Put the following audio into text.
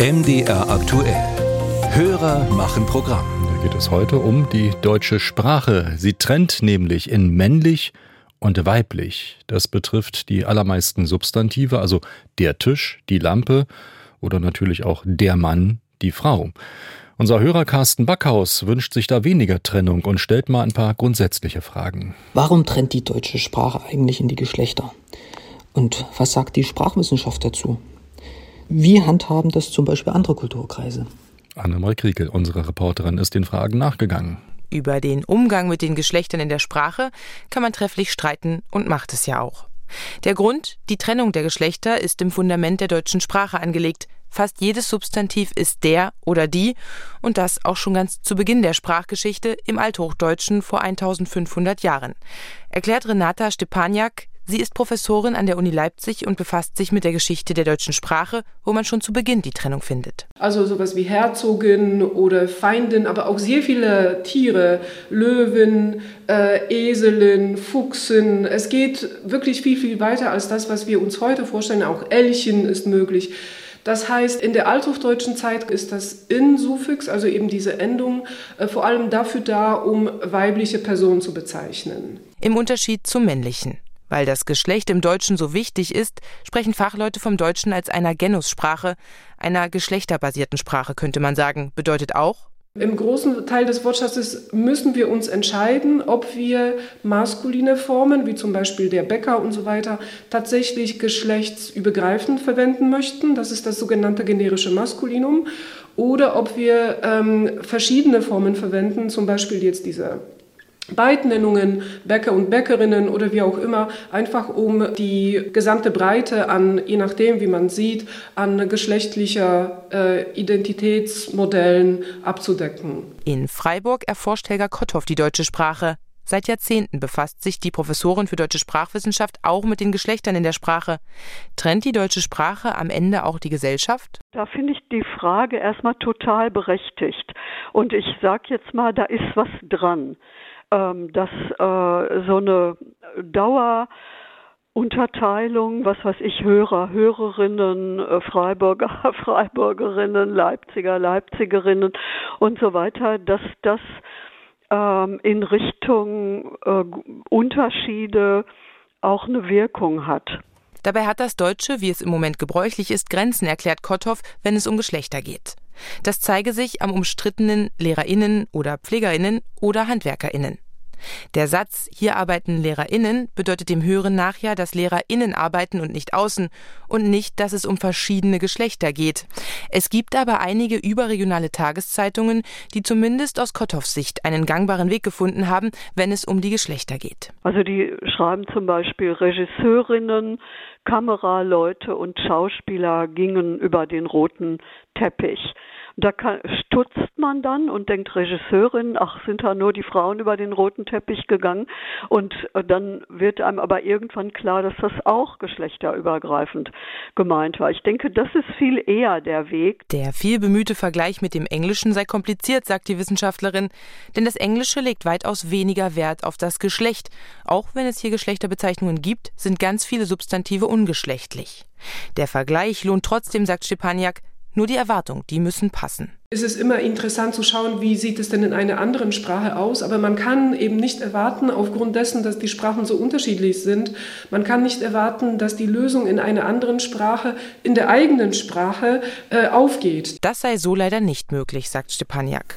MDR aktuell. Hörer machen Programm. Da geht es heute um die deutsche Sprache. Sie trennt nämlich in männlich und weiblich. Das betrifft die allermeisten Substantive, also der Tisch, die Lampe oder natürlich auch der Mann, die Frau. Unser Hörer Carsten Backhaus wünscht sich da weniger Trennung und stellt mal ein paar grundsätzliche Fragen. Warum trennt die deutsche Sprache eigentlich in die Geschlechter? Und was sagt die Sprachwissenschaft dazu? Wie handhaben das zum Beispiel andere Kulturkreise? Annemarie Kriekel, unsere Reporterin, ist den Fragen nachgegangen. Über den Umgang mit den Geschlechtern in der Sprache kann man trefflich streiten und macht es ja auch. Der Grund, die Trennung der Geschlechter, ist im Fundament der deutschen Sprache angelegt. Fast jedes Substantiv ist der oder die und das auch schon ganz zu Beginn der Sprachgeschichte im Althochdeutschen vor 1500 Jahren. Erklärt Renata Stepaniak, Sie ist Professorin an der Uni Leipzig und befasst sich mit der Geschichte der deutschen Sprache, wo man schon zu Beginn die Trennung findet. Also sowas wie Herzogin oder Feindin, aber auch sehr viele Tiere, Löwen, äh, Eselin, Fuchsin. Es geht wirklich viel, viel weiter als das, was wir uns heute vorstellen. Auch Elchen ist möglich. Das heißt, in der althochdeutschen Zeit ist das In-Suffix, also eben diese Endung, äh, vor allem dafür da, um weibliche Personen zu bezeichnen. Im Unterschied zum männlichen. Weil das Geschlecht im Deutschen so wichtig ist, sprechen Fachleute vom Deutschen als einer Genussprache, einer geschlechterbasierten Sprache könnte man sagen. Bedeutet auch, im großen Teil des Wortschatzes müssen wir uns entscheiden, ob wir maskuline Formen, wie zum Beispiel der Bäcker und so weiter, tatsächlich geschlechtsübergreifend verwenden möchten. Das ist das sogenannte generische Maskulinum. Oder ob wir ähm, verschiedene Formen verwenden, zum Beispiel jetzt diese Beidnennungen, Bäcker und Bäckerinnen oder wie auch immer, einfach um die gesamte Breite an, je nachdem wie man sieht, an geschlechtlicher äh, Identitätsmodellen abzudecken. In Freiburg erforscht Helga Kotthoff die deutsche Sprache. Seit Jahrzehnten befasst sich die Professorin für deutsche Sprachwissenschaft auch mit den Geschlechtern in der Sprache. Trennt die deutsche Sprache am Ende auch die Gesellschaft? Da finde ich die Frage erstmal total berechtigt. Und ich sage jetzt mal, da ist was dran ähm, dass äh, so eine Dauerunterteilung, was weiß ich, Hörer, Hörerinnen, äh, Freiburger, Freiburgerinnen, Leipziger, Leipzigerinnen und so weiter, dass das ähm, in Richtung äh, Unterschiede auch eine Wirkung hat. Dabei hat das Deutsche, wie es im Moment gebräuchlich ist, Grenzen, erklärt Kotthoff, wenn es um Geschlechter geht. Das zeige sich am umstrittenen Lehrerinnen oder Pflegerinnen oder Handwerkerinnen. Der Satz hier arbeiten Lehrerinnen bedeutet dem Hören nach ja, dass Lehrerinnen arbeiten und nicht außen und nicht, dass es um verschiedene Geschlechter geht. Es gibt aber einige überregionale Tageszeitungen, die zumindest aus Kotthoffs Sicht einen gangbaren Weg gefunden haben, wenn es um die Geschlechter geht. Also die schreiben zum Beispiel Regisseurinnen, Kameraleute und Schauspieler gingen über den roten Teppich. Da kann, stutzt man dann und denkt Regisseurin, ach, sind da nur die Frauen über den roten Teppich gegangen. Und äh, dann wird einem aber irgendwann klar, dass das auch geschlechterübergreifend gemeint war. Ich denke, das ist viel eher der Weg. Der viel bemühte Vergleich mit dem Englischen sei kompliziert, sagt die Wissenschaftlerin, denn das Englische legt weitaus weniger Wert auf das Geschlecht. Auch wenn es hier Geschlechterbezeichnungen gibt, sind ganz viele Substantive ungeschlechtlich. Der Vergleich lohnt trotzdem, sagt Stepaniak, nur die Erwartung, die müssen passen. Es ist immer interessant zu schauen, wie sieht es denn in einer anderen Sprache aus, aber man kann eben nicht erwarten, aufgrund dessen, dass die Sprachen so unterschiedlich sind, man kann nicht erwarten, dass die Lösung in einer anderen Sprache, in der eigenen Sprache äh, aufgeht. Das sei so leider nicht möglich, sagt Stepaniak.